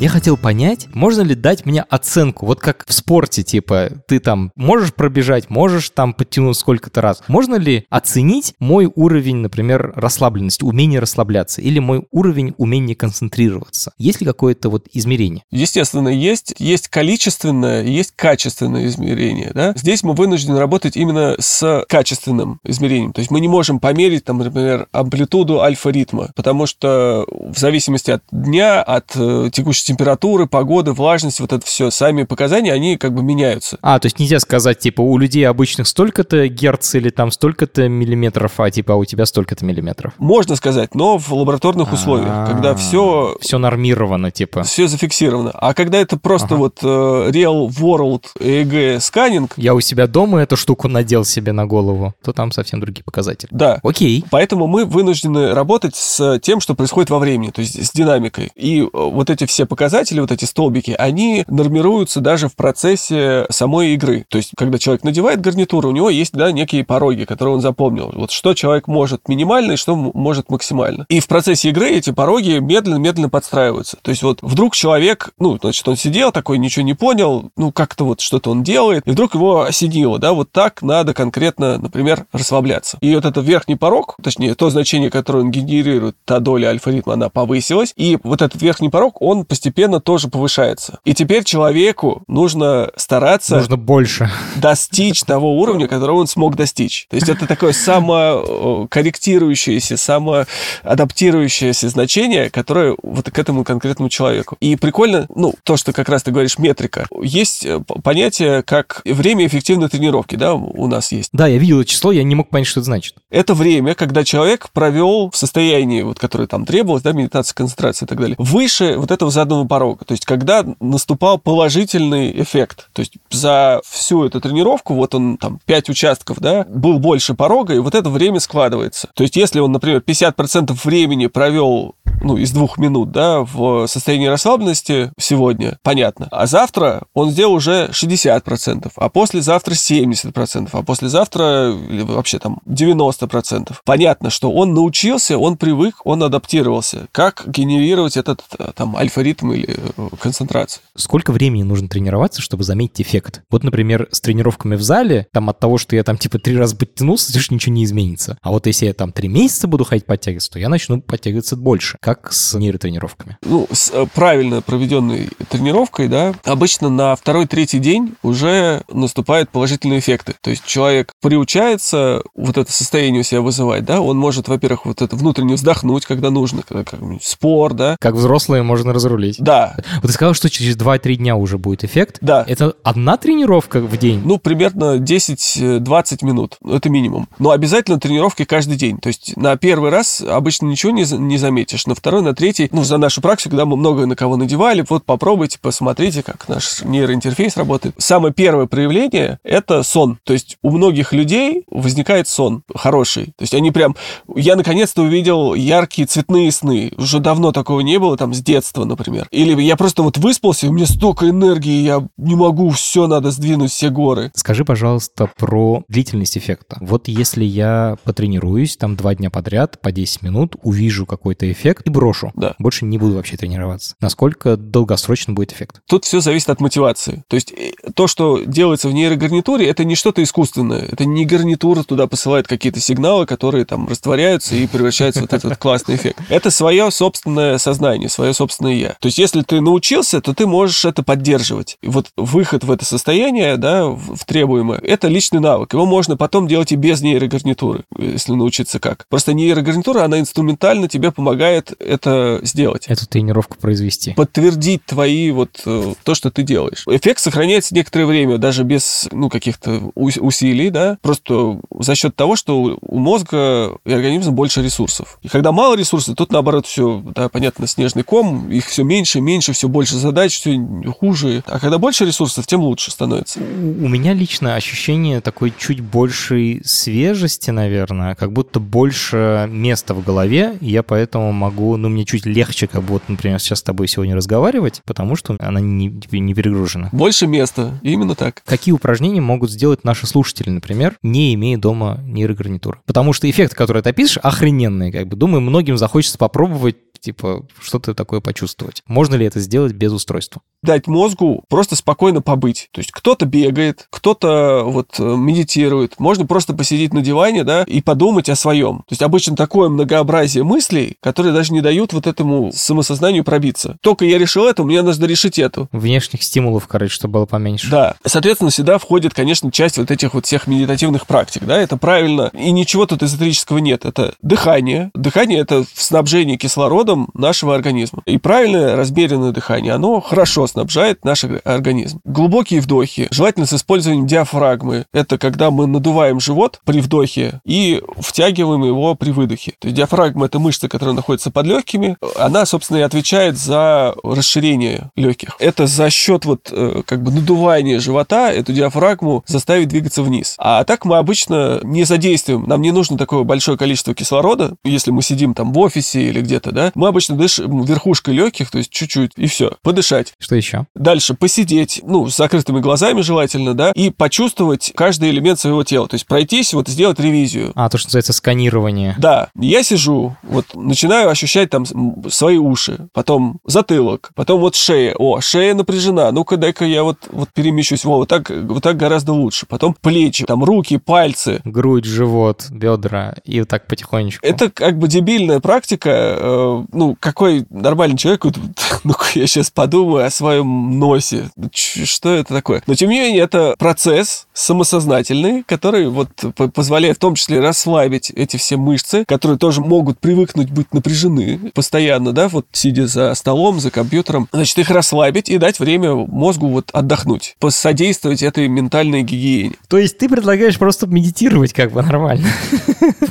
Я хотел понять, можно ли дать мне оценку, вот как в спорте, типа, ты там можешь пробежать, можешь там подтянуть сколько-то раз. Можно ли оценить мой уровень, например, расслабленности, умение расслабляться, или мой уровень умения концентрироваться? Есть ли какое-то вот измерение? Естественно, есть. Есть количественное, есть качественное измерение, да? Здесь мы вынуждены работать именно с качественным измерением. То есть мы не можем померить, там, например, амплитуду альфа-ритма, потому что в зависимости от дня, от э, текущей температуры, погоды, влажность, вот это все, сами показания, они как бы меняются. А, то есть нельзя сказать, типа, у людей обычных столько-то герц или там столько-то миллиметров, а типа, а у тебя столько-то миллиметров. Можно сказать, но в лабораторных условиях, когда все... Все нормировано, типа. Все зафиксировано. А когда это просто вот э, real world EEG сканинг... Я у себя дома эту штуку надел себе на голову, то там совсем другие показатели. Да. Окей. Поэтому мы вынуждены работать с тем, что происходит во времени, то есть с динамикой. И э, вот эти все показатели, вот эти столбики, они нормируются даже в процессе самой игры. То есть, когда человек надевает гарнитуру, у него есть, да, некие пороги, которые он запомнил. Вот что человек может минимально и что может максимально. И в процессе игры эти пороги медленно-медленно подстраиваются. То есть вот вдруг человек, ну, значит, он сидел такой, ничего не понял, ну, как-то вот что-то он делает, и вдруг его осенило, да, вот так надо конкретно, например, расслабляться. И вот этот верхний порог, точнее, то значение, которое он генерирует, та доля альфа-ритма, она повысилась, и вот этот верхний порог, он постепенно тоже повышается. И теперь человеку нужно стараться... Нужно больше. Достичь того уровня, которого он смог достичь. То есть это такое самокорректирующееся, самоадаптирующееся значение, которое вот к этому конкретному человеку. И прикольно, ну, то, что как раз ты говоришь, метрика. Есть э, понятие, как время эффективной тренировки, да, у нас есть. Да, я видел число, я не мог понять, что это значит. Это время, когда человек провел в состоянии, вот, которое там требовалось, да, медитация, концентрация и так далее, выше вот этого заданного порога. То есть, когда наступал положительный эффект. То есть, за всю эту тренировку, вот он там 5 участков, да, был больше порога, и вот это время складывается. То есть, если он, например, 50% времени провел ну, из двух минут, да, в состоянии расслабленности сегодня, понятно. А завтра он сделал уже 60%, а послезавтра 70%, а послезавтра или вообще там 90%. Понятно, что он научился, он привык, он адаптировался. Как генерировать этот там альфа-ритм или э, концентрацию? Сколько времени нужно тренироваться, чтобы заметить эффект? Вот, например, с тренировками в зале, там от того, что я там типа три раза подтянулся, то ничего не изменится. А вот если я там три месяца буду ходить подтягиваться, то я начну подтягиваться больше как с нейротренировками? Ну, с э, правильно проведенной тренировкой, да, обычно на второй-третий день уже наступают положительные эффекты. То есть человек приучается вот это состояние у себя вызывать, да, он может, во-первых, вот это внутренне вздохнуть, когда нужно, когда как спор, да. Как взрослые можно разрулить. Да. Вот ты сказал, что через 2-3 дня уже будет эффект. Да. Это одна тренировка в день? Ну, примерно 10-20 минут. Это минимум. Но обязательно тренировки каждый день. То есть на первый раз обычно ничего не, не заметишь на второй, на третий, ну, за нашу практику, когда мы много на кого надевали, вот попробуйте, посмотрите, как наш нейроинтерфейс работает. Самое первое проявление — это сон. То есть у многих людей возникает сон хороший. То есть они прям... Я наконец-то увидел яркие цветные сны. Уже давно такого не было, там, с детства, например. Или я просто вот выспался, у меня столько энергии, я не могу, все надо сдвинуть, все горы. Скажи, пожалуйста, про длительность эффекта. Вот если я потренируюсь там два дня подряд по 10 минут, увижу какой-то эффект, и брошу. Да. Больше не буду вообще тренироваться. Насколько долгосрочно будет эффект? Тут все зависит от мотивации. То есть э, то, что делается в нейрогарнитуре, это не что-то искусственное. Это не гарнитура туда посылает какие-то сигналы, которые там растворяются и превращаются в вот этот классный эффект. Это свое собственное сознание, свое собственное я. То есть если ты научился, то ты можешь это поддерживать. И вот выход в это состояние, да, в требуемое, это личный навык. Его можно потом делать и без нейрогарнитуры, если научиться как. Просто нейрогарнитура, она инструментально тебе помогает это сделать. Эту тренировку произвести. Подтвердить твои вот э, то, что ты делаешь. Эффект сохраняется некоторое время, даже без, ну, каких-то усилий, да, просто за счет того, что у мозга и организма больше ресурсов. И когда мало ресурсов, тут наоборот все, да, понятно, снежный ком, их все меньше, меньше, все больше задач, все хуже. А когда больше ресурсов, тем лучше становится. У меня лично ощущение такой чуть большей свежести, наверное, как будто больше места в голове, и я поэтому могу, ну, мне чуть легче, как будто, например, сейчас с тобой сегодня разговаривать, потому что она не, не перегружена. Больше места, именно так. Какие упражнения могут сделать наши слушатели, например, не имея дома нейрогарнитуры? Потому что эффекты, которые ты описываешь, охрененные, как бы. Думаю, многим захочется попробовать типа, что-то такое почувствовать. Можно ли это сделать без устройства? Дать мозгу просто спокойно побыть. То есть кто-то бегает, кто-то вот э, медитирует. Можно просто посидеть на диване, да, и подумать о своем. То есть обычно такое многообразие мыслей, которые даже не дают вот этому самосознанию пробиться. Только я решил это, мне нужно решить эту. Внешних стимулов, короче, чтобы было поменьше. Да. Соответственно, сюда входит, конечно, часть вот этих вот всех медитативных практик, да, это правильно. И ничего тут эзотерического нет. Это дыхание. Дыхание — это снабжение кислородом нашего организма. И правильное размеренное дыхание, оно хорошо снабжает наш организм. Глубокие вдохи, желательно с использованием диафрагмы. Это когда мы надуваем живот при вдохе и втягиваем его при выдохе. То есть диафрагма — это мышца, которая находится под легкими. Она, собственно, и отвечает за расширение легких. Это за счет вот э, как бы надувания живота эту диафрагму заставить двигаться вниз. А так мы обычно не задействуем. Нам не нужно такое большое количество кислорода, если мы сидим там в офисе или где-то, да. Мы обычно дышим верхушкой легких, то есть чуть-чуть, и все. Подышать. Что еще? Дальше посидеть, ну, с закрытыми глазами желательно, да, и почувствовать каждый элемент своего тела. То есть пройтись, вот сделать ревизию. А, то, что называется сканирование. Да, я сижу, вот начинаю ощущать там свои уши, потом затылок, потом вот шея. О, шея напряжена, ну-ка дай-ка я вот, вот перемещусь. Во, вот так, вот так гораздо лучше. Потом плечи, там руки, пальцы. Грудь, живот, бедра, и вот так потихонечку. Это как бы дебильная практика. Э, ну, какой нормальный человек, вот, ну-ка я сейчас подумаю о своем носе. Что это такое? Но, тем не менее, это процесс самосознательный, который вот позволяет в том числе расслабить эти все мышцы, которые тоже могут привыкнуть быть напряжены постоянно, да, вот сидя за столом, за компьютером. Значит, их расслабить и дать время мозгу вот отдохнуть, посодействовать этой ментальной гигиене. То есть ты предлагаешь просто медитировать как бы нормально?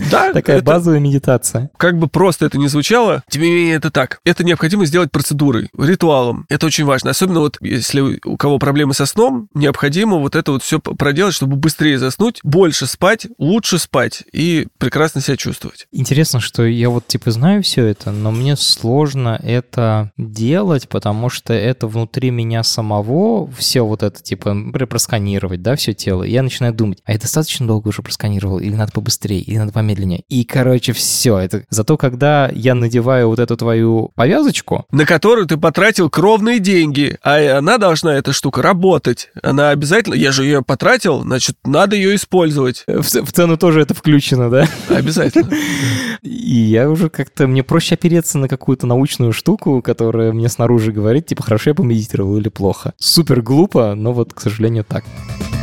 Да. Такая базовая медитация. Как бы просто это не звучало, тем не менее это так. Это необходимо сделать процедурой, ритуалом. Это очень важно. Особенно вот если у кого проблемы со сном, необходимо вот это вот все проделать, чтобы быстрее заснуть, больше спать, лучше спать и прекрасно себя чувствовать. Интересно, что я вот типа знаю все это, но мне сложно это делать, потому что это внутри меня самого все вот это типа например, просканировать, да, все тело. И я начинаю думать, а я достаточно долго уже просканировал, или надо побыстрее, или надо помедленнее. И, короче, все. Это зато когда я надеваю вот эту твою повязочку, на которую ты потратил кровные деньги, а она должна, эта штука, работать. Она обязательно, я же ее потратил, значит, надо ее использовать. В, в цену тоже это включено, да? Обязательно. И я уже как-то, мне проще опереться на какую-то научную штуку, которая мне снаружи говорит, типа, хорошо я помедитировал или плохо. Супер глупо, но вот, к сожалению, так. А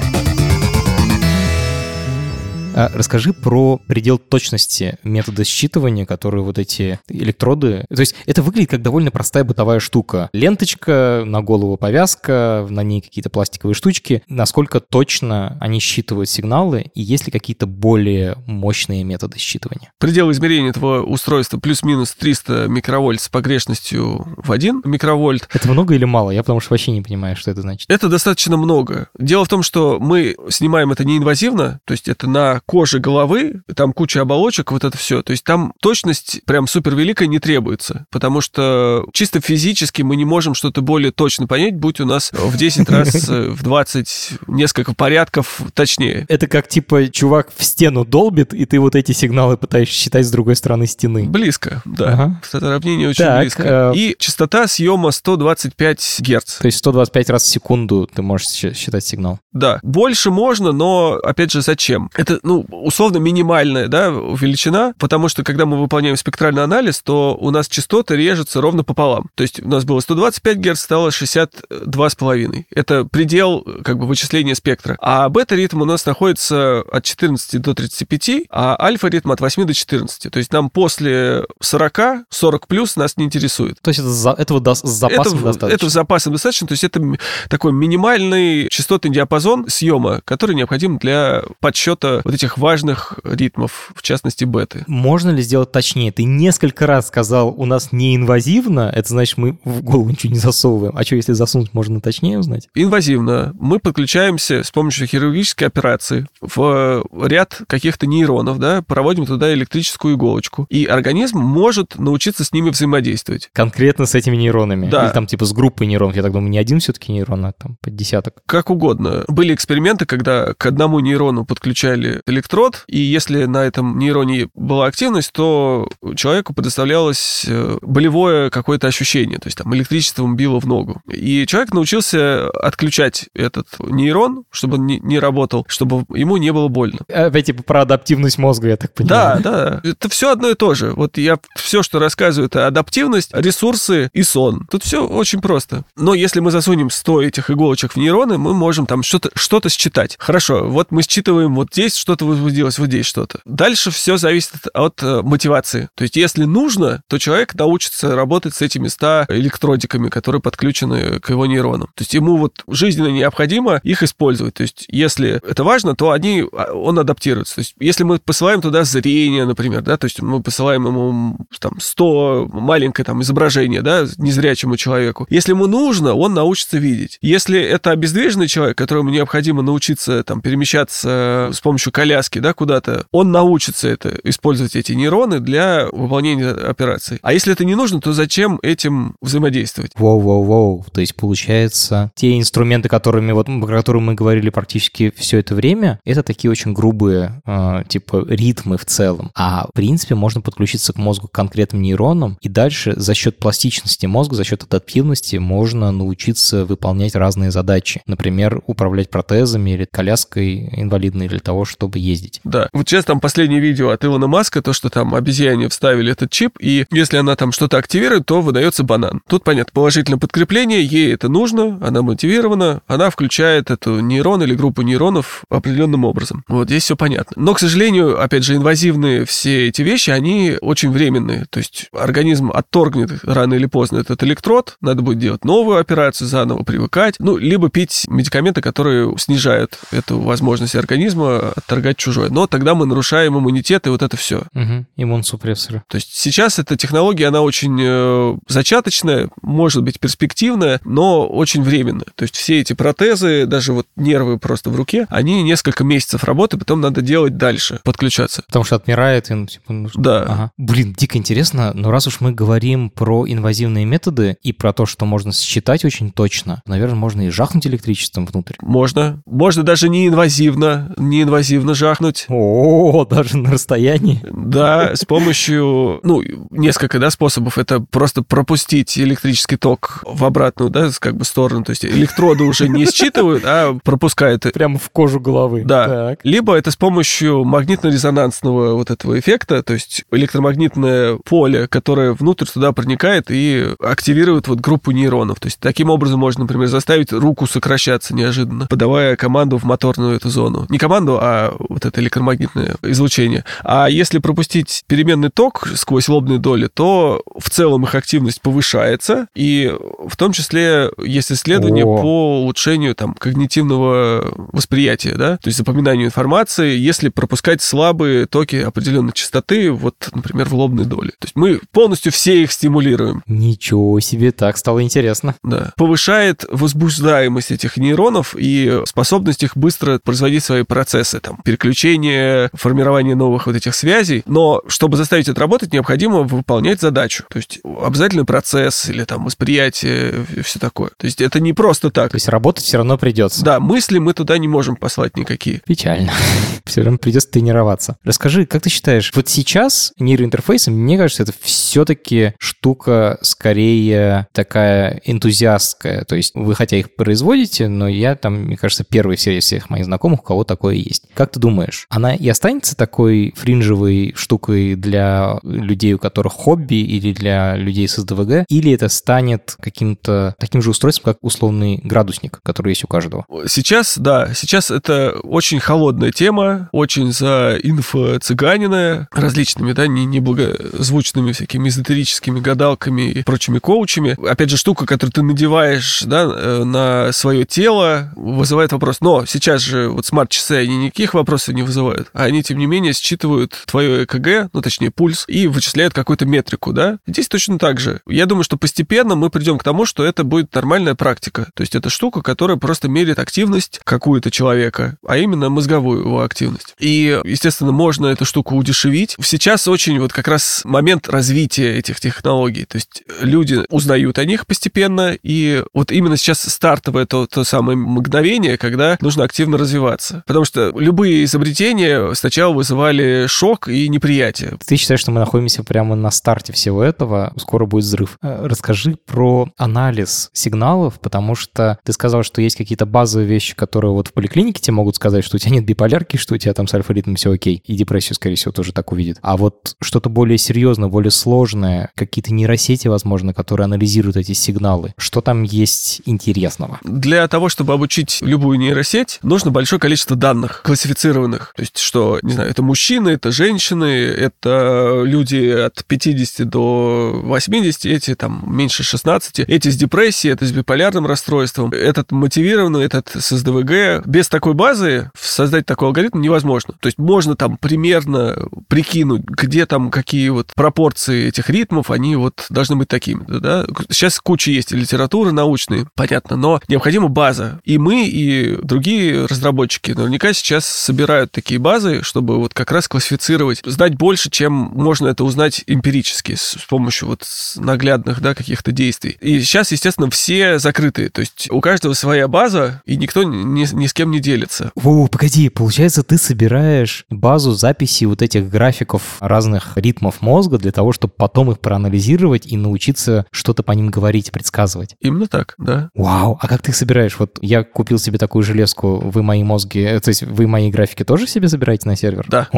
расскажи про предел точности метода считывания, который вот эти электроды... То есть это выглядит как довольно простая бытовая штука. Ленточка, на голову повязка, на ней какие-то пластиковые штучки. Насколько точно они считывают сигналы, и есть ли какие-то более мощные методы считывания? Предел измерения этого устройства плюс-минус 300 микровольт с погрешностью в 1 микровольт. Это много или мало? Я потому что вообще не понимаю, что это значит. Это достаточно много. Дело в том, что мы снимаем это неинвазивно, то есть это на кожи головы, там куча оболочек, вот это все. То есть там точность прям супер великая не требуется, потому что чисто физически мы не можем что-то более точно понять, будь у нас в 10 раз, в 20, несколько порядков точнее. Это как типа чувак в стену долбит, и ты вот эти сигналы пытаешься считать с другой стороны стены. Близко, да. Ага. Сравнение очень так, близко. Э... И частота съема 125 Гц. То есть 125 раз в секунду ты можешь считать сигнал. Да. Больше можно, но, опять же, зачем? Это, ну, условно минимальная да, величина, потому что когда мы выполняем спектральный анализ, то у нас частоты режутся ровно пополам. То есть у нас было 125 Гц, стало 62,5. Это предел как бы вычисления спектра. А бета-ритм у нас находится от 14 до 35, а альфа-ритм от 8 до 14. То есть нам после 40, 40 плюс нас не интересует. То есть это за, этого до, с запасом это, достаточно? Это с запасом достаточно. То есть это такой минимальный частотный диапазон съема, который необходим для подсчета вот этих важных ритмов, в частности беты. Можно ли сделать точнее? Ты несколько раз сказал, у нас неинвазивно, это значит, мы в голову ничего не засовываем. А что, если засунуть, можно точнее узнать? Инвазивно. Мы подключаемся с помощью хирургической операции в ряд каких-то нейронов, да, проводим туда электрическую иголочку, и организм может научиться с ними взаимодействовать. Конкретно с этими нейронами? Да. Или там типа с группой нейронов? Я так думаю, не один все-таки нейрон, а там под десяток. Как угодно. Были эксперименты, когда к одному нейрону подключали электрод, и если на этом нейроне была активность, то человеку предоставлялось э, болевое какое-то ощущение, то есть там электричеством било в ногу. И человек научился отключать этот нейрон, чтобы он не работал, чтобы ему не было больно. Опять типа про адаптивность мозга, я так понимаю. Да, да. Это все одно и то же. Вот я все, что рассказываю, это адаптивность, ресурсы и сон. Тут все очень просто. Но если мы засунем 100 этих иголочек в нейроны, мы можем там что-то что считать. Хорошо, вот мы считываем вот здесь что-то возбудилось, вот здесь что-то. Дальше все зависит от э, мотивации. То есть если нужно, то человек научится работать с этими 100 электродиками, которые подключены к его нейронам. То есть ему вот жизненно необходимо их использовать. То есть если это важно, то они, а, он адаптируется. То есть если мы посылаем туда зрение, например, да, то есть мы посылаем ему там 100 маленькое там изображение, да, незрячему человеку. Если ему нужно, он научится видеть. Если это обездвиженный человек, которому необходимо научиться там перемещаться с помощью коляски, да, куда-то, он научится это, использовать эти нейроны для выполнения операций. А если это не нужно, то зачем этим взаимодействовать? Воу-воу-воу. То есть, получается, те инструменты, которыми, вот, про которые мы говорили практически все это время, это такие очень грубые, э, типа, ритмы в целом. А, в принципе, можно подключиться к мозгу к конкретным нейронам, и дальше за счет пластичности мозга, за счет адаптивности можно научиться выполнять разные задачи. Например, управлять протезами или коляской инвалидной для того, чтобы ездить. Да. Вот сейчас там последнее видео от Илона Маска, то, что там обезьяне вставили этот чип, и если она там что-то активирует, то выдается банан. Тут, понятно, положительное подкрепление, ей это нужно, она мотивирована, она включает эту нейрон или группу нейронов определенным образом. Вот здесь все понятно. Но, к сожалению, опять же, инвазивные все эти вещи, они очень временные. То есть организм отторгнет рано или поздно этот электрод, надо будет делать новую операцию, заново привыкать, ну, либо пить медикаменты, которые снижают эту возможность организма отторгать чужое. Но тогда мы нарушаем иммунитет, и вот это все. Угу. Иммунсупрессоры. То есть сейчас эта технология, она очень э, зачаточная, может быть перспективная, но очень временная. То есть все эти протезы, даже вот нервы просто в руке, они несколько месяцев работают, потом надо делать дальше, подключаться. Потому что отмирает, и, ну, типа, нужно... Да. Ага. Блин, дико интересно, но раз уж мы говорим про инвазивные методы и про то, что можно считать очень точно, наверное, можно и жахнуть электричеством внутрь. Можно. Можно даже не инвазивно, не инвазивно жахнуть. О, даже на расстоянии. Да, с помощью, ну, несколько, да, способов. Это просто пропустить электрический ток в обратную, да, как бы сторону. То есть электроды уже не считывают, а пропускают. Прямо в кожу головы. Да. Так. Либо это с помощью магнитно-резонансного вот этого эффекта, то есть электромагнитное поле, которое внутрь туда проникает и активирует вот группу нейронов. То есть таким образом можно, например, заставить руку сокращаться неожиданно, подавая команду в моторную эту зону. Не команду, а вот это электромагнитное излучение. А если пропустить переменный ток сквозь лобные доли, то в целом их активность повышается, и в том числе есть исследования О. по улучшению там когнитивного восприятия, да, то есть запоминанию информации, если пропускать слабые токи определенной частоты, вот, например, в лобной доли. То есть мы полностью все их стимулируем. Ничего себе, так стало интересно. Да. Повышает возбуждаемость этих нейронов и способность их быстро производить свои процессы, там, переключение, формирование новых вот этих связей. Но чтобы заставить это работать, необходимо выполнять задачу. То есть обязательный процесс или там восприятие, все такое. То есть это не просто так. То есть работать все равно придется. Да, мысли мы туда не можем послать никакие. Печально. все равно придется тренироваться. Расскажи, как ты считаешь, вот сейчас нейроинтерфейсы, мне кажется, это все-таки штука скорее такая энтузиастская. То есть вы хотя их производите, но я там, мне кажется, первый среди всех моих знакомых, у кого такое есть. Как ты думаешь, она и останется такой фринжевой штукой для людей, у которых хобби, или для людей с СДВГ, или это станет каким-то таким же устройством, как условный градусник, который есть у каждого? Сейчас, да, сейчас это очень холодная тема, очень за инфо-цыганина различными, да, не неблагозвучными всякими эзотерическими гадалками и прочими коучами. Опять же, штука, которую ты надеваешь, да, э, на свое тело, вызывает вопрос. Но сейчас же вот смарт-часы, они никаких вопросов не вызывают, а они, тем не менее, считывают твое ЭКГ, ну, точнее, пульс, и вычисляют какую-то метрику, да? Здесь точно так же. Я думаю, что постепенно мы придем к тому, что это будет нормальная практика. То есть это штука, которая просто меряет активность какую-то человека, а именно мозговую его активность. И, естественно, можно эту штуку удешевить. Сейчас очень вот как раз момент развития этих технологий. То есть люди узнают о них постепенно, и вот именно сейчас стартовое то, то самое мгновение, когда нужно активно развиваться. Потому что любые любые изобретения сначала вызывали шок и неприятие. Ты считаешь, что мы находимся прямо на старте всего этого? Скоро будет взрыв. Э, расскажи про анализ сигналов, потому что ты сказал, что есть какие-то базовые вещи, которые вот в поликлинике тебе могут сказать, что у тебя нет биполярки, что у тебя там с альфа-ритмом все окей, и депрессию, скорее всего, тоже так увидит. А вот что-то более серьезное, более сложное, какие-то нейросети, возможно, которые анализируют эти сигналы, что там есть интересного? Для того, чтобы обучить любую нейросеть, нужно большое количество данных, классифицированных. То есть, что, не знаю, это мужчины, это женщины, это люди от 50 до 80, эти там меньше 16, эти с депрессией, это с биполярным расстройством, этот мотивированный, этот с СДВГ. Без такой базы создать такой алгоритм невозможно. То есть можно там примерно прикинуть, где там какие вот пропорции этих ритмов, они вот должны быть такими. Да? Сейчас куча есть литературы научной, понятно, но необходима база. И мы, и другие разработчики наверняка сейчас собирают такие базы, чтобы вот как раз классифицировать, знать больше, чем можно это узнать эмпирически с, с помощью вот наглядных, да, каких-то действий. И сейчас, естественно, все закрытые. То есть у каждого своя база, и никто ни, ни с кем не делится. Во, погоди, получается, ты собираешь базу записей вот этих графиков разных ритмов мозга для того, чтобы потом их проанализировать и научиться что-то по ним говорить, предсказывать. Именно так, да. Вау, а как ты их собираешь? Вот я купил себе такую железку, вы мои мозги, э, то есть вы мои графики тоже себе забираете на сервер? Да.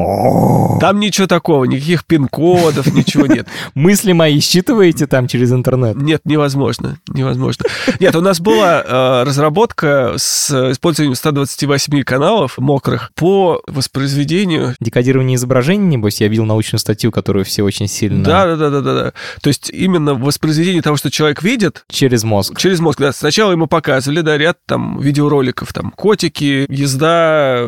Там ничего такого, никаких пин-кодов, ничего нет. Мысли мои считываете там через интернет? Нет, невозможно, невозможно. Нет, у нас была э, разработка с использованием 128 каналов мокрых по воспроизведению. Декодирование изображений, небось, я видел научную статью, которую все очень сильно... Да, да, да, да, да, да. То есть именно воспроизведение того, что человек видит... Через мозг. Через мозг, да. Сначала ему показывали, да, ряд там видеороликов, там, котики, езда,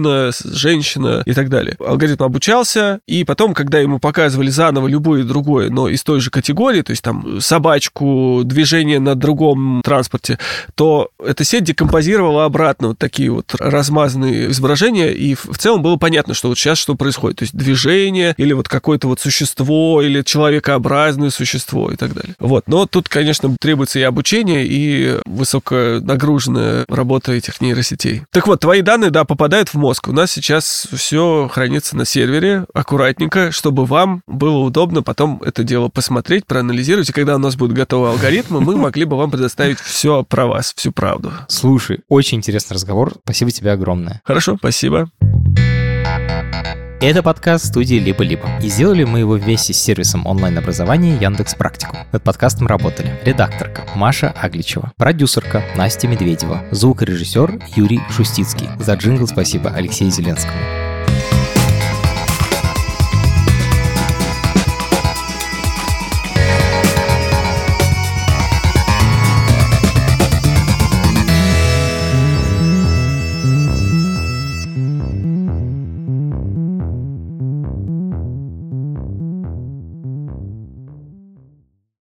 мужчина, женщина и так далее. Алгоритм обучался, и потом, когда ему показывали заново любое другое, но из той же категории, то есть там собачку, движение на другом транспорте, то эта сеть декомпозировала обратно вот такие вот размазанные изображения, и в целом было понятно, что вот сейчас что происходит. То есть движение или вот какое-то вот существо, или человекообразное существо и так далее. Вот. Но тут, конечно, требуется и обучение, и высоконагруженная работа этих нейросетей. Так вот, твои данные, да, попадают в мозг. У нас сейчас все хранится на сервере аккуратненько, чтобы вам было удобно потом это дело посмотреть, проанализировать, и когда у нас будут готовы алгоритмы, мы могли бы вам предоставить все про вас, всю правду. Слушай, очень интересный разговор. Спасибо тебе огромное. Хорошо, спасибо. Это подкаст студии «Либо-либо». И сделали мы его вместе с сервисом онлайн-образования Яндекс Практику. Над подкастом работали редакторка Маша Агличева, продюсерка Настя Медведева, звукорежиссер Юрий Шустицкий. За джингл спасибо Алексею Зеленскому.